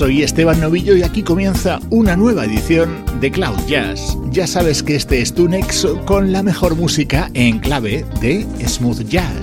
Soy Esteban Novillo y aquí comienza una nueva edición de Cloud Jazz. Ya sabes que este es tu nexo con la mejor música en clave de smooth jazz.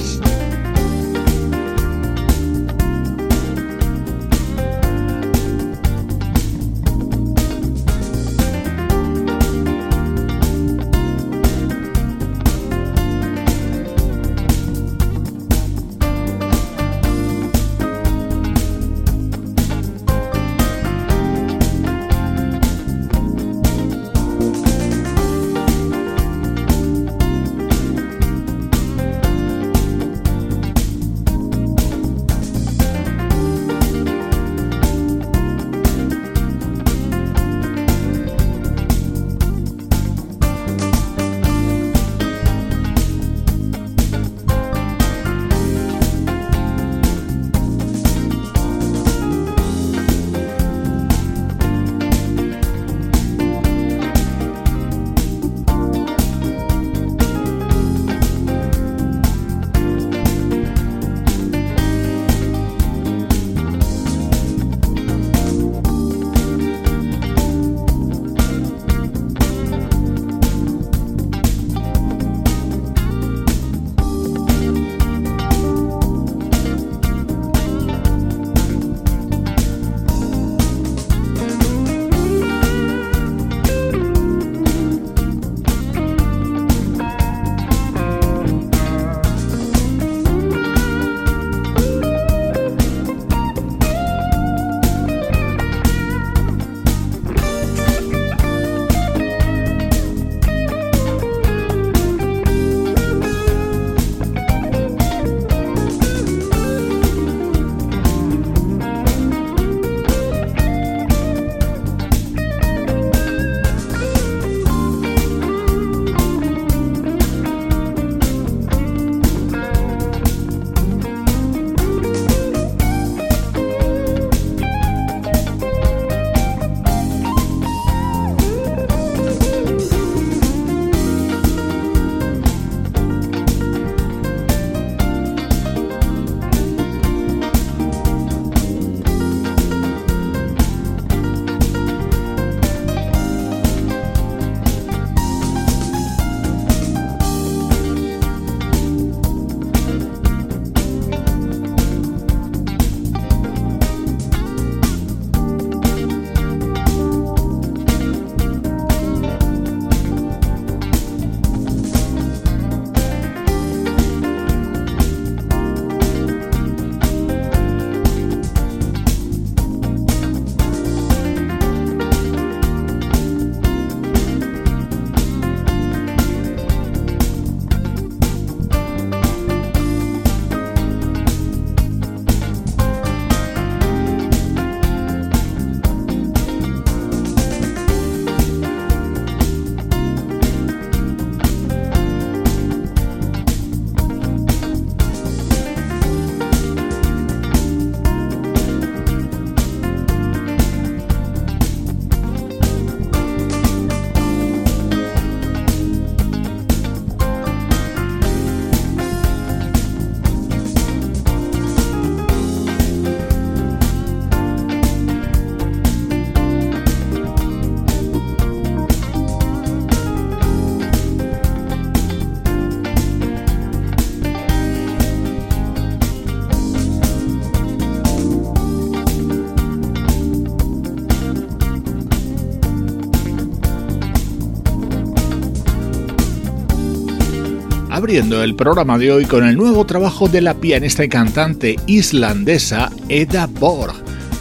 Abriendo el programa de hoy con el nuevo trabajo de la pianista y cantante islandesa Eda Borg,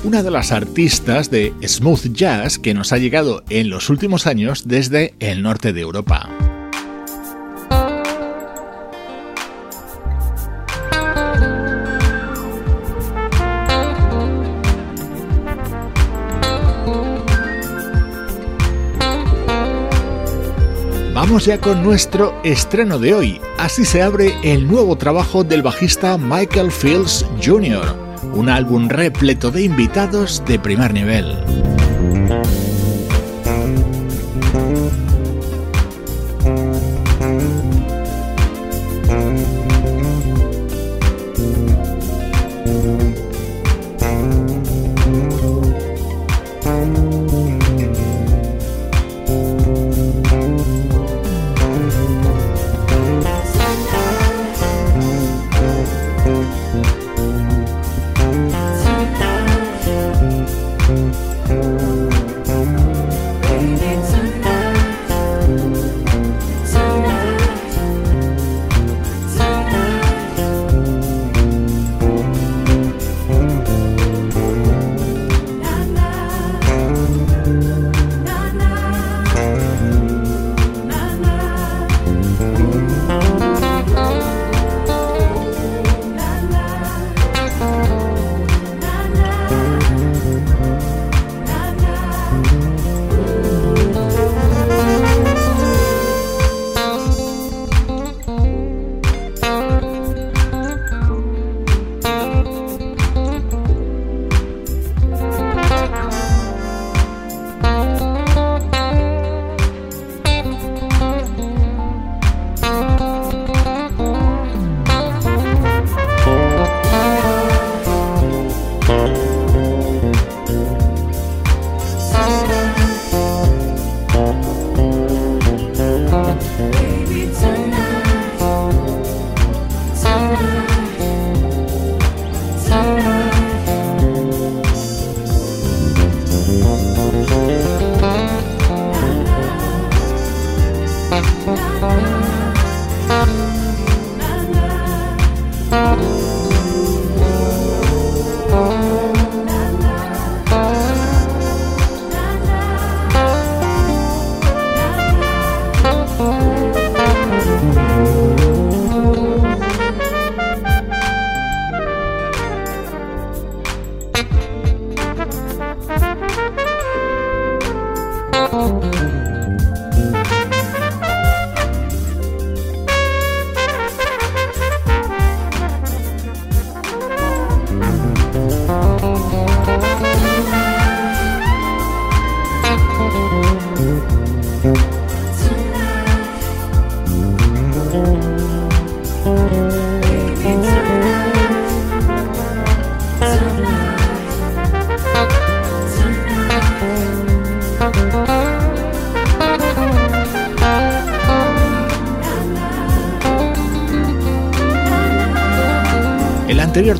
una de las artistas de smooth jazz que nos ha llegado en los últimos años desde el norte de Europa. Ya con nuestro estreno de hoy. Así se abre el nuevo trabajo del bajista Michael Fields Jr., un álbum repleto de invitados de primer nivel.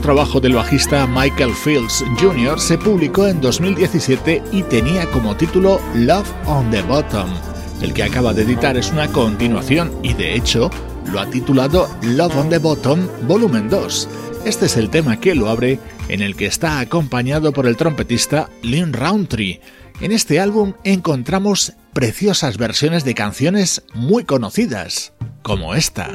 Trabajo del bajista Michael Fields Jr. se publicó en 2017 y tenía como título Love on the Bottom. El que acaba de editar es una continuación y de hecho lo ha titulado Love on the Bottom Volumen 2. Este es el tema que lo abre en el que está acompañado por el trompetista Lynn Roundtree. En este álbum encontramos preciosas versiones de canciones muy conocidas, como esta.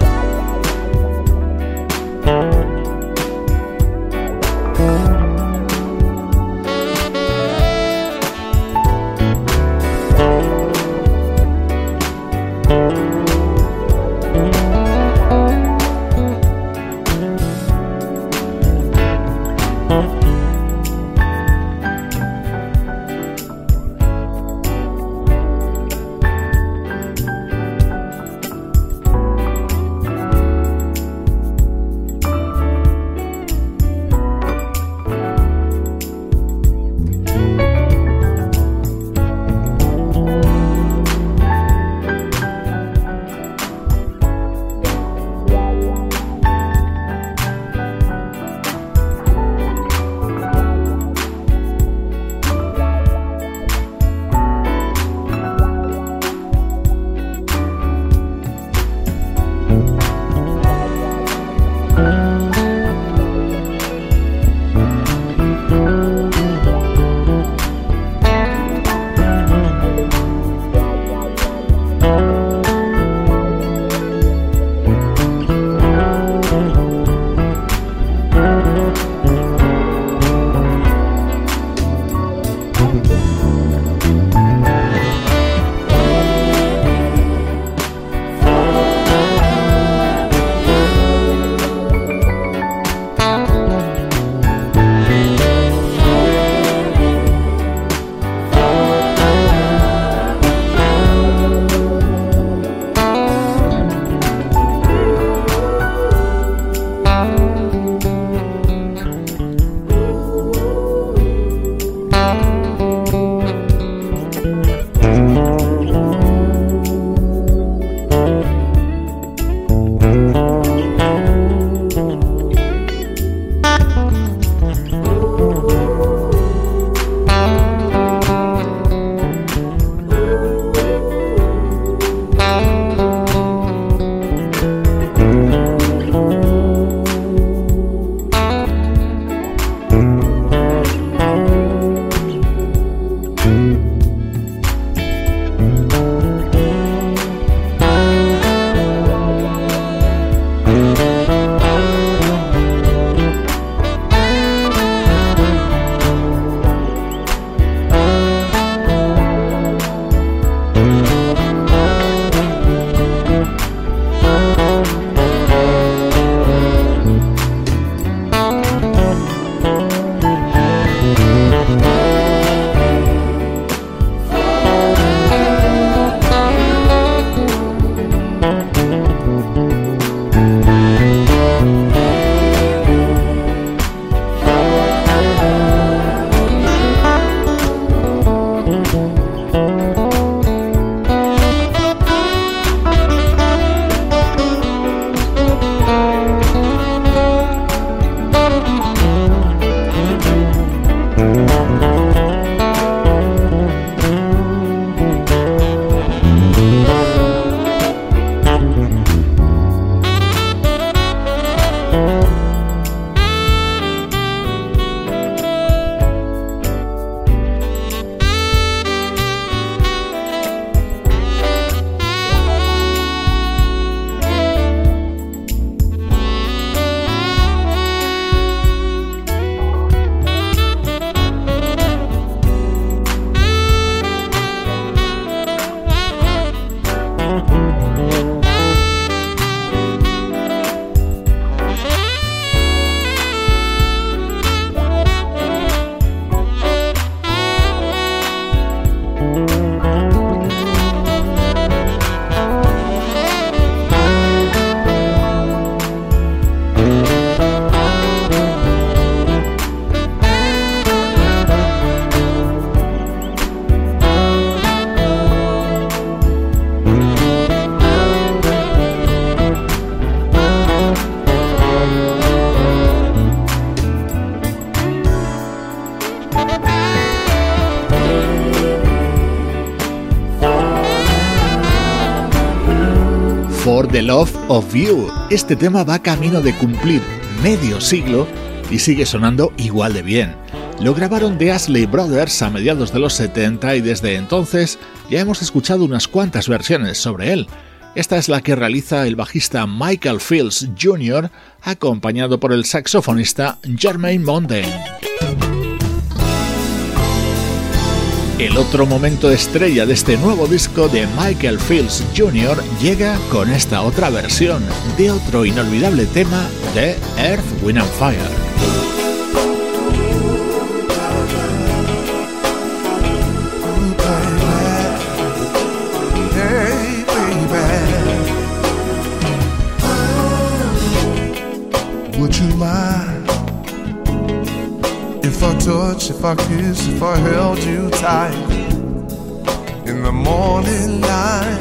Of You. Este tema va camino de cumplir medio siglo y sigue sonando igual de bien. Lo grabaron The Ashley Brothers a mediados de los 70 y desde entonces ya hemos escuchado unas cuantas versiones sobre él. Esta es la que realiza el bajista Michael Fields Jr., acompañado por el saxofonista Jermaine Mondain. El otro momento estrella de este nuevo disco de Michael Fields Jr. llega con esta otra versión de otro inolvidable tema de Earth, Wind and Fire. If I touch, if I kiss, if I held you tight in the morning light?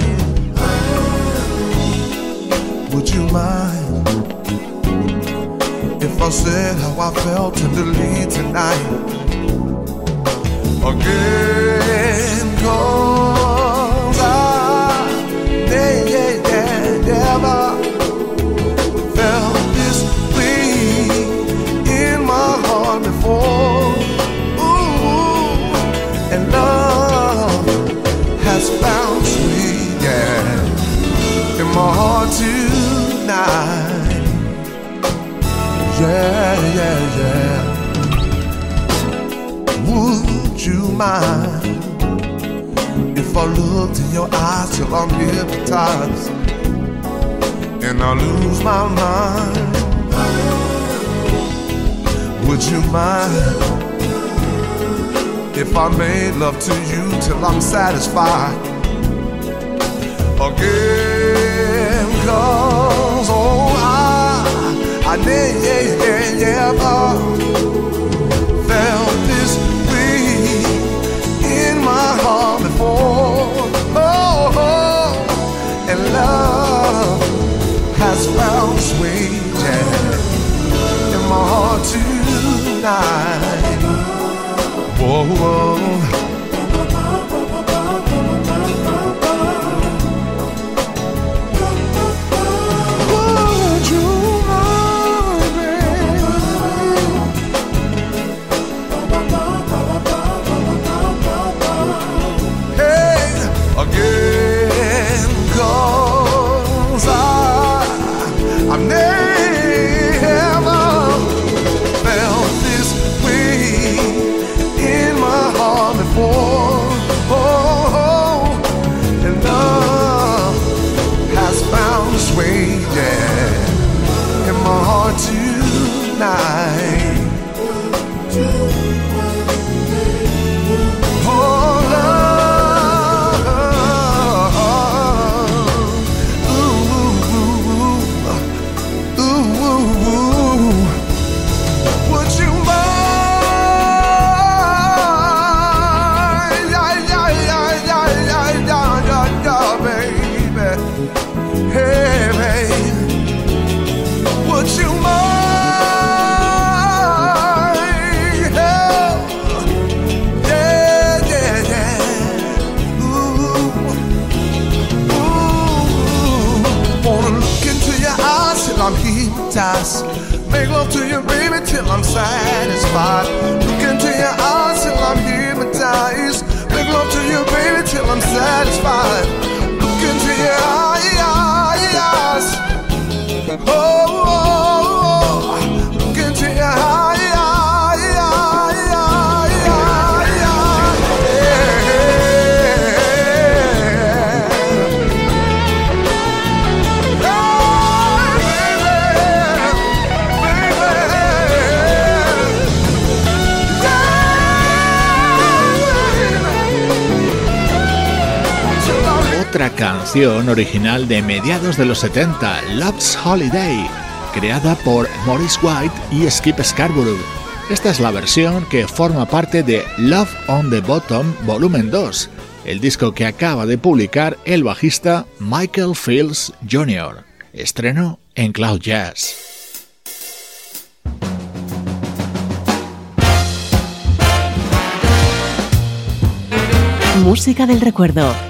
Would you mind if I said how I felt tenderly tonight? Again, your eyes till I'm hypnotized and I lose my mind? Would you mind if I made love to you till I'm satisfied? Again, cause oh, I, I never is in my heart tonight. Whoa. whoa. Original de mediados de los 70, Love's Holiday, creada por Morris White y Skip Scarborough. Esta es la versión que forma parte de Love on the Bottom Volumen 2, el disco que acaba de publicar el bajista Michael Fields Jr. Estreno en Cloud Jazz. Música del recuerdo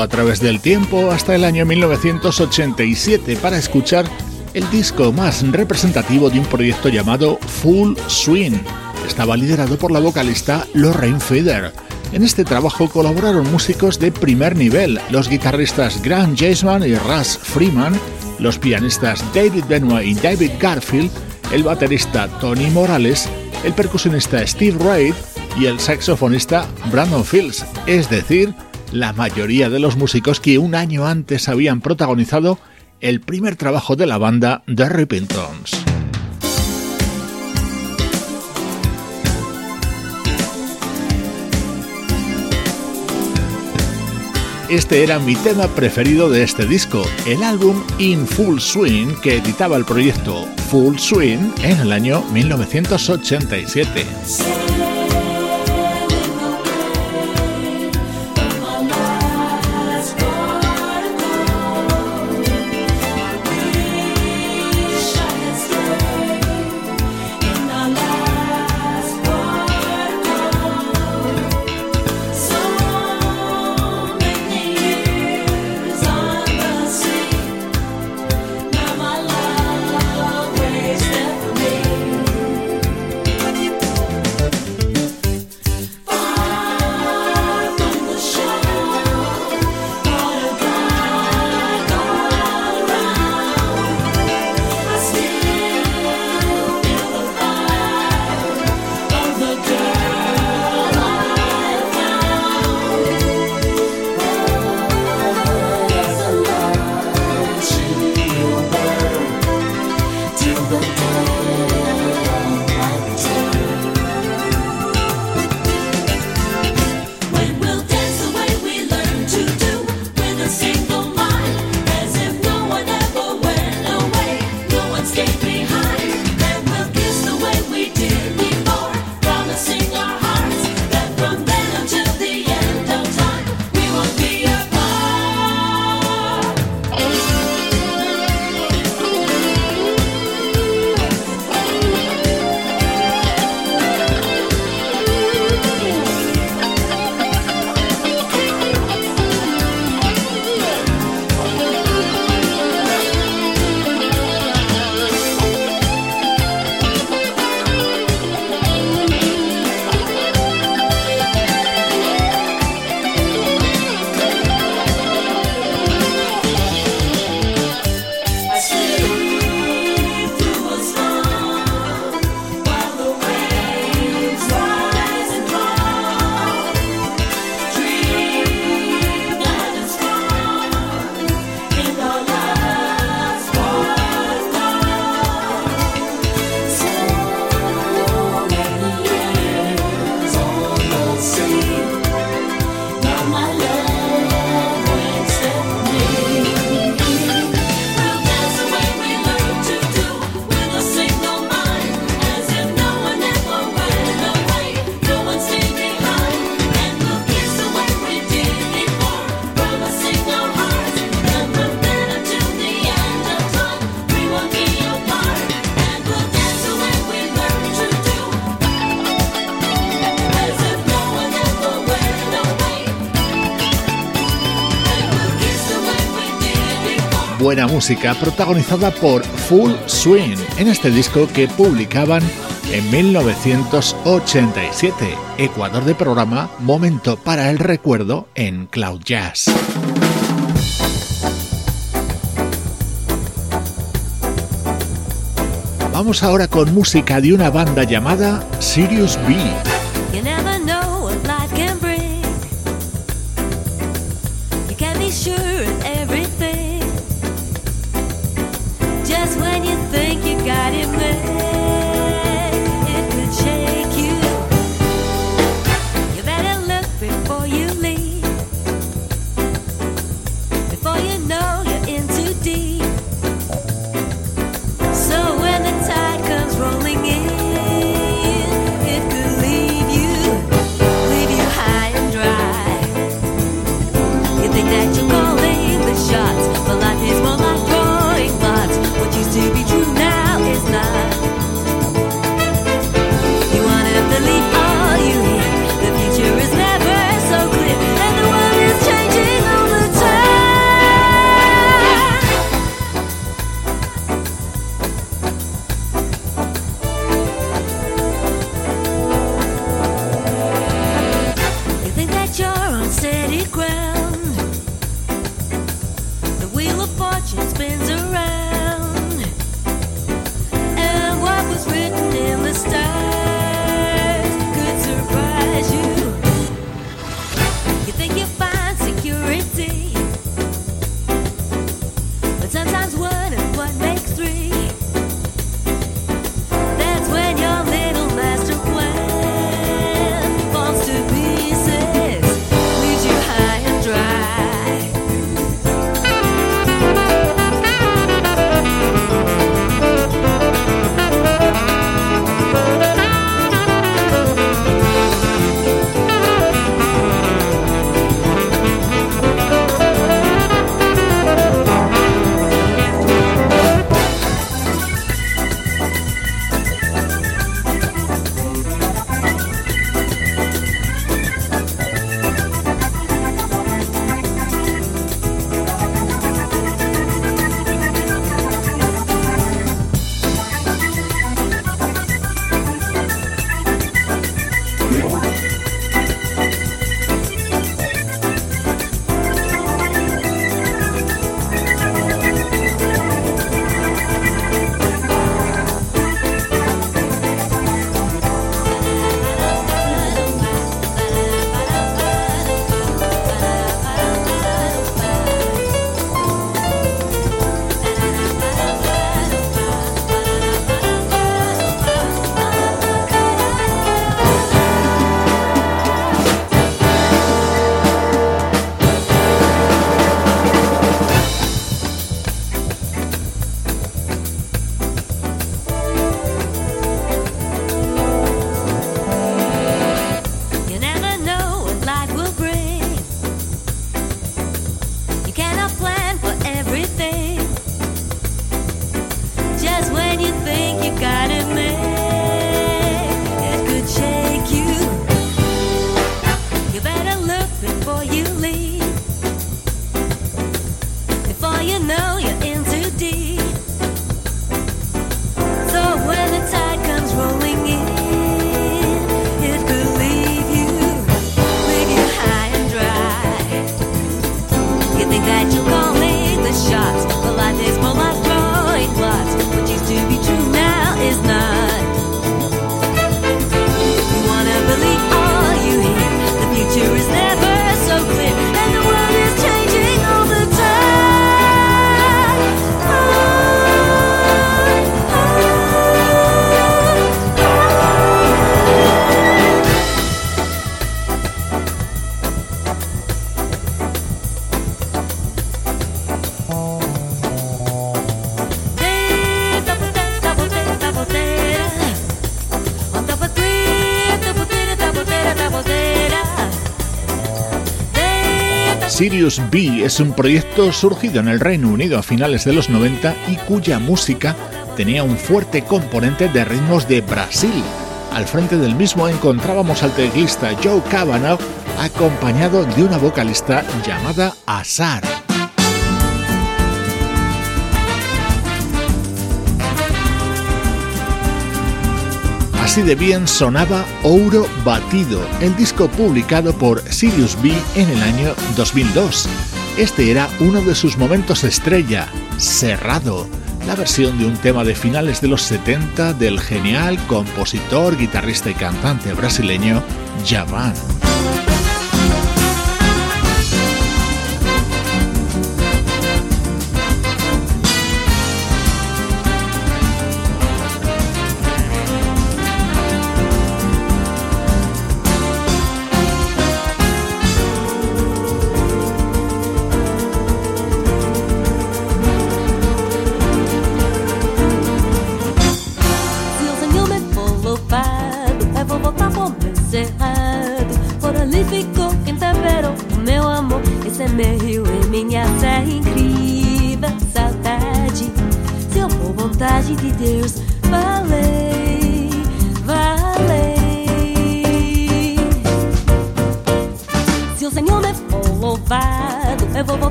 A través del tiempo hasta el año 1987 para escuchar el disco más representativo de un proyecto llamado Full Swing. Estaba liderado por la vocalista Lorraine Feder. En este trabajo colaboraron músicos de primer nivel, los guitarristas Grant Jaseman y Russ Freeman, los pianistas David Benoit y David Garfield, el baterista Tony Morales, el percusionista Steve Reid y el saxofonista Brandon Fields, es decir, la mayoría de los músicos que un año antes habían protagonizado el primer trabajo de la banda The Repentons. Este era mi tema preferido de este disco, el álbum In Full Swing que editaba el proyecto Full Swing en el año 1987. Buena música protagonizada por Full Swing en este disco que publicaban en 1987. Ecuador de programa Momento para el Recuerdo en Cloud Jazz. Vamos ahora con música de una banda llamada Sirius B. Sirius B es un proyecto surgido en el Reino Unido a finales de los 90 y cuya música tenía un fuerte componente de ritmos de Brasil. Al frente del mismo encontrábamos al teclista Joe Cavanagh acompañado de una vocalista llamada Azar. Así de bien sonaba Ouro Batido, el disco publicado por Sirius B en el año 2002. Este era uno de sus momentos estrella, Cerrado, la versión de un tema de finales de los 70 del genial compositor, guitarrista y cantante brasileño Javan.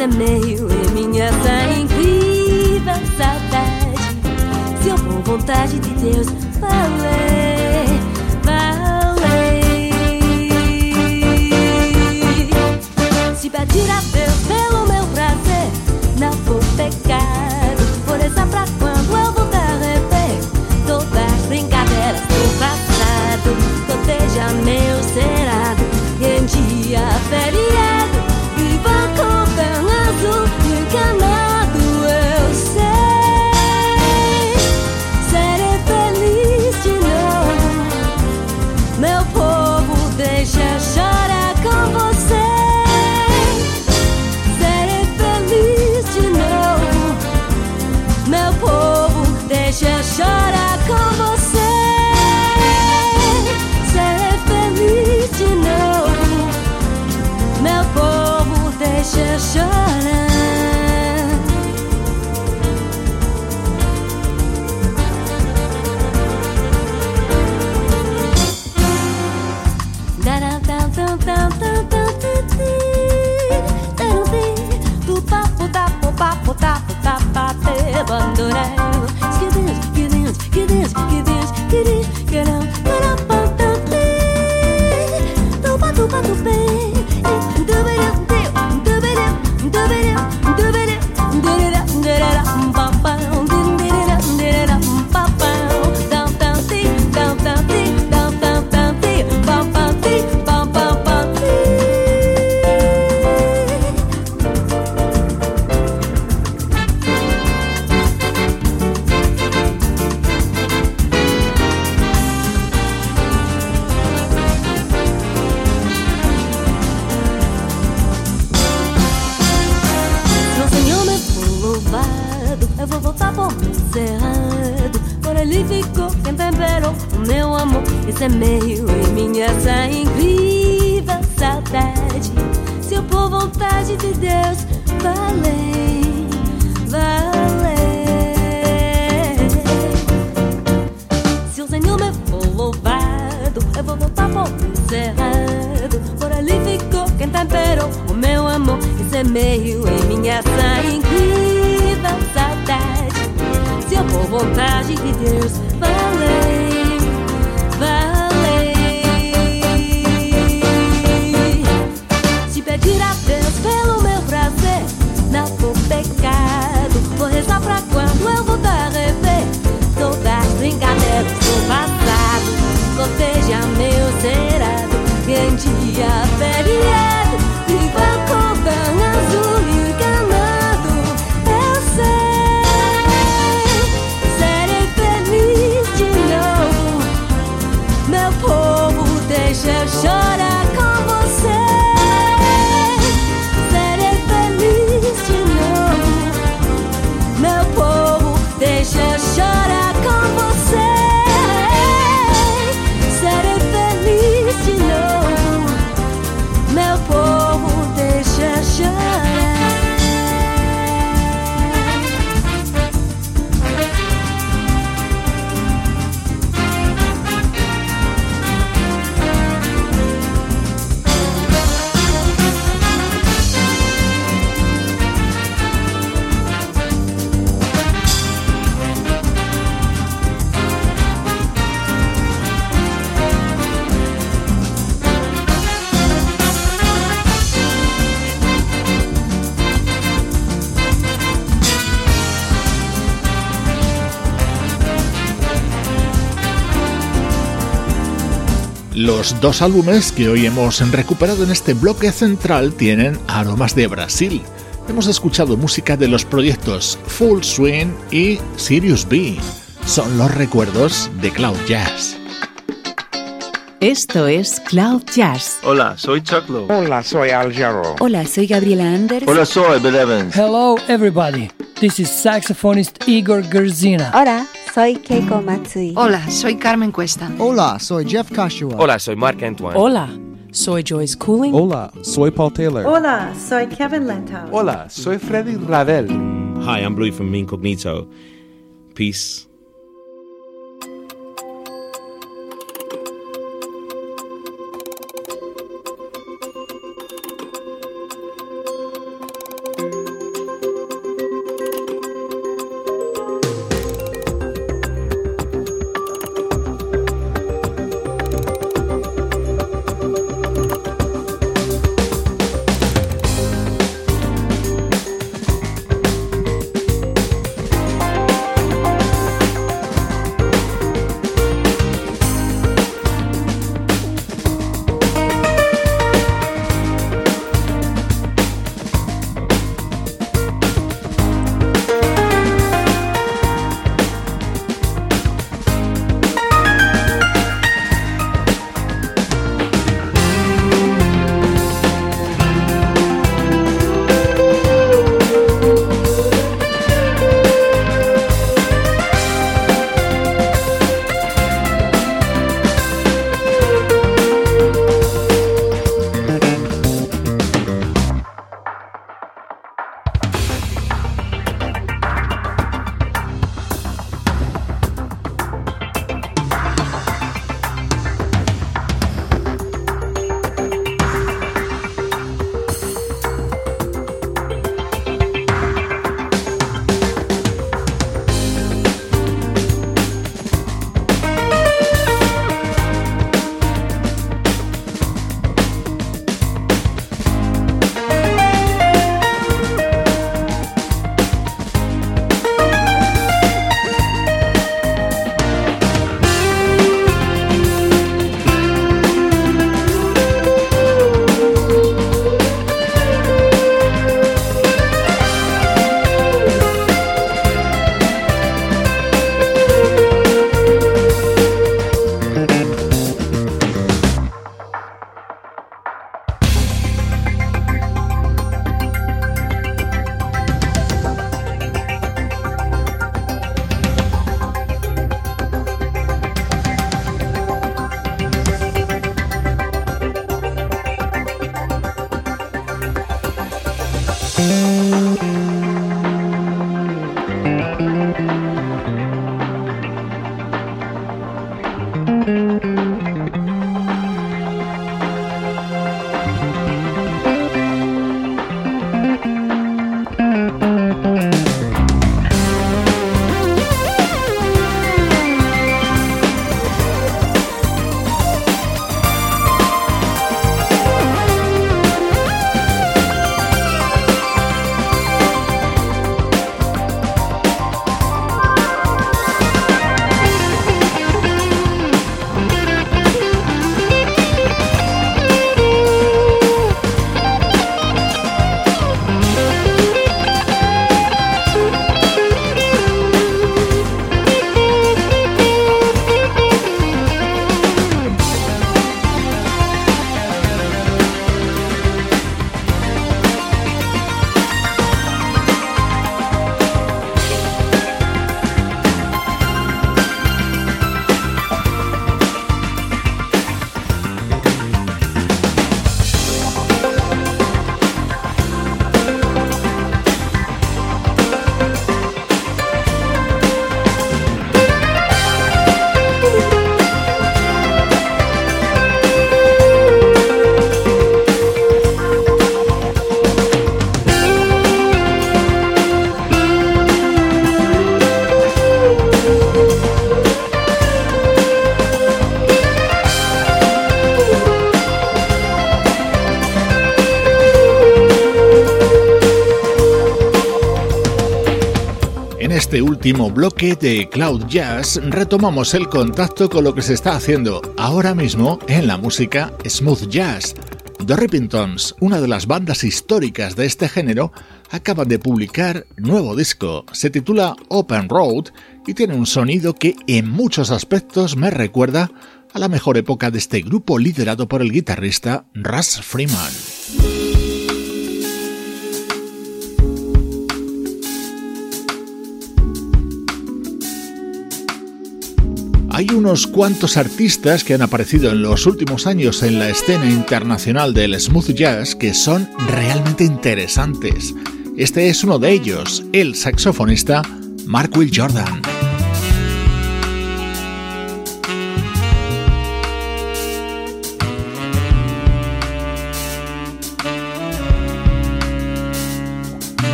É meio e minha essa é incrível saudade. Se eu com vontade de Deus abandonar. Los dos álbumes que hoy hemos recuperado en este bloque central tienen aromas de Brasil. Hemos escuchado música de los proyectos Full Swing y Sirius B. Son los recuerdos de Cloud Jazz. Esto es Cloud Jazz. Hola, soy Chuck Lowe. Hola, soy Al Jarreau. Hola, soy Gabriela Anders. Hola, soy Bill Evans. Hello, everybody. This is saxophonist Igor Gerzina. Hola, soy Keiko Matsui. Hola, soy Carmen Cuesta. Hola, soy Jeff Kashua. Hola, soy Mark Antoine. Hola, soy Joyce Cooling. Hola, soy Paul Taylor. Hola, soy Kevin Lentau. Hola, soy Freddy Ravel. Hi, I'm Blue from Incognito. Peace. Último bloque de Cloud Jazz retomamos el contacto con lo que se está haciendo ahora mismo en la música smooth jazz. The Rippingtons, una de las bandas históricas de este género, acaban de publicar nuevo disco. Se titula Open Road y tiene un sonido que en muchos aspectos me recuerda a la mejor época de este grupo liderado por el guitarrista Russ Freeman. Hay unos cuantos artistas que han aparecido en los últimos años en la escena internacional del smooth jazz que son realmente interesantes. Este es uno de ellos, el saxofonista Mark Will Jordan.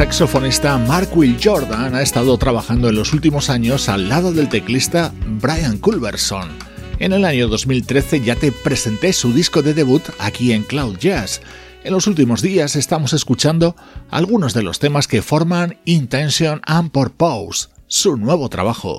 Saxofonista Mark Will Jordan ha estado trabajando en los últimos años al lado del teclista Brian Culberson. En el año 2013 ya te presenté su disco de debut aquí en Cloud Jazz. En los últimos días estamos escuchando algunos de los temas que forman Intention and Purpose, su nuevo trabajo.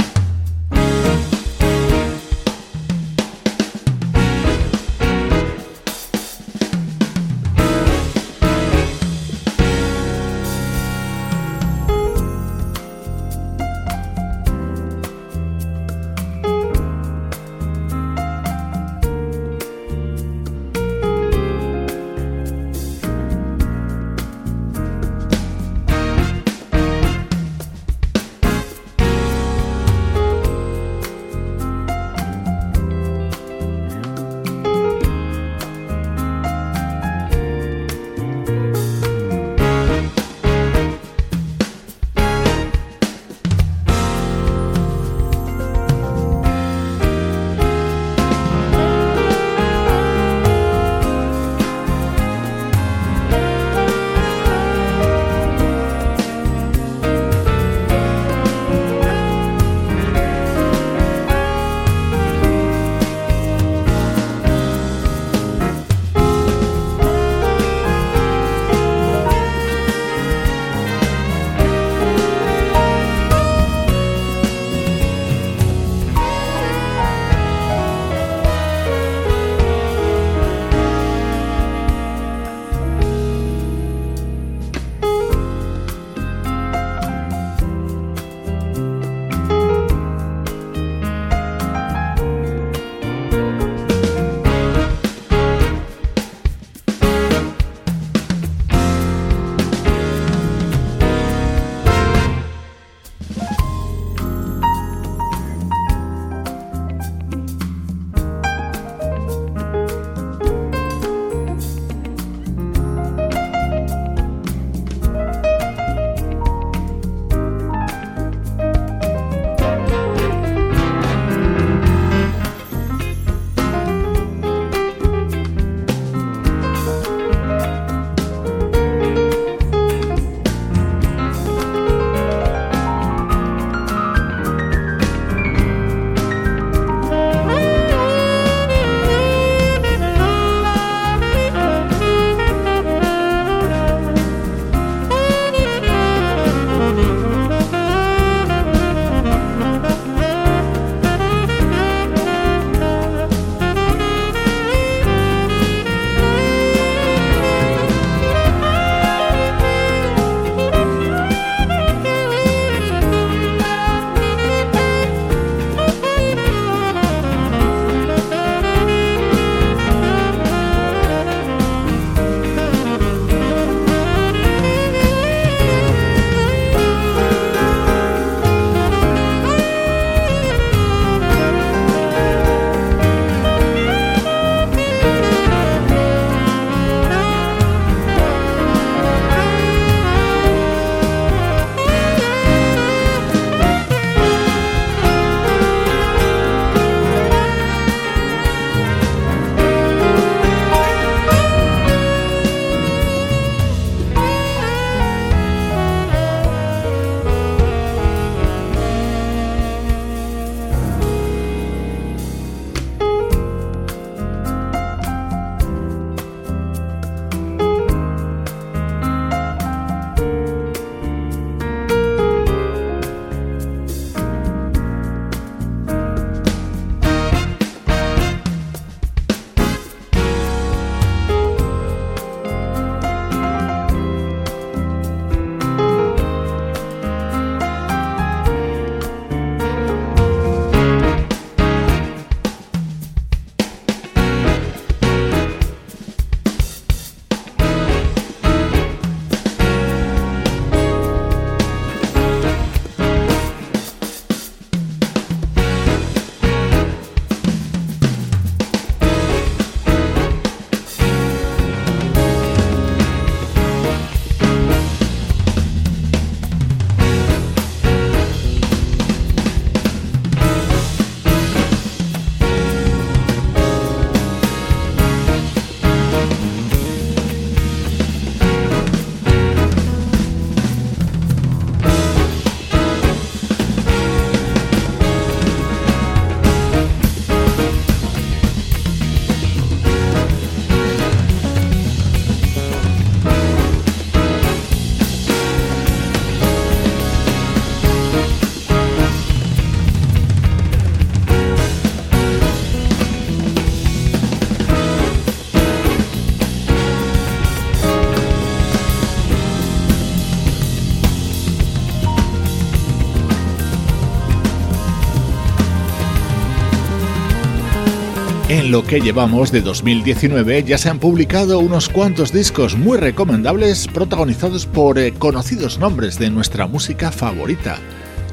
En lo que llevamos de 2019 ya se han publicado unos cuantos discos muy recomendables protagonizados por eh, conocidos nombres de nuestra música favorita.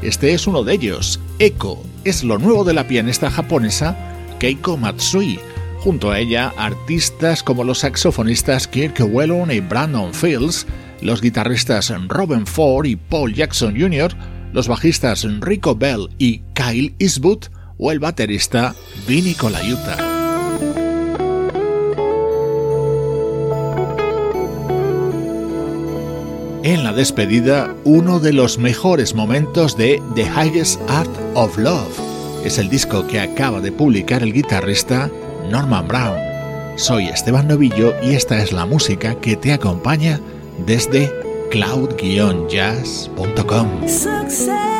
Este es uno de ellos, Echo, es lo nuevo de la pianista japonesa Keiko Matsui. Junto a ella, artistas como los saxofonistas Kirk Whelan y Brandon Fields, los guitarristas Robin Ford y Paul Jackson Jr., los bajistas Rico Bell y Kyle Eastwood, o el baterista Vinny Colaiuta. En la despedida, uno de los mejores momentos de The Highest Art of Love. Es el disco que acaba de publicar el guitarrista Norman Brown. Soy Esteban Novillo y esta es la música que te acompaña desde cloud-jazz.com.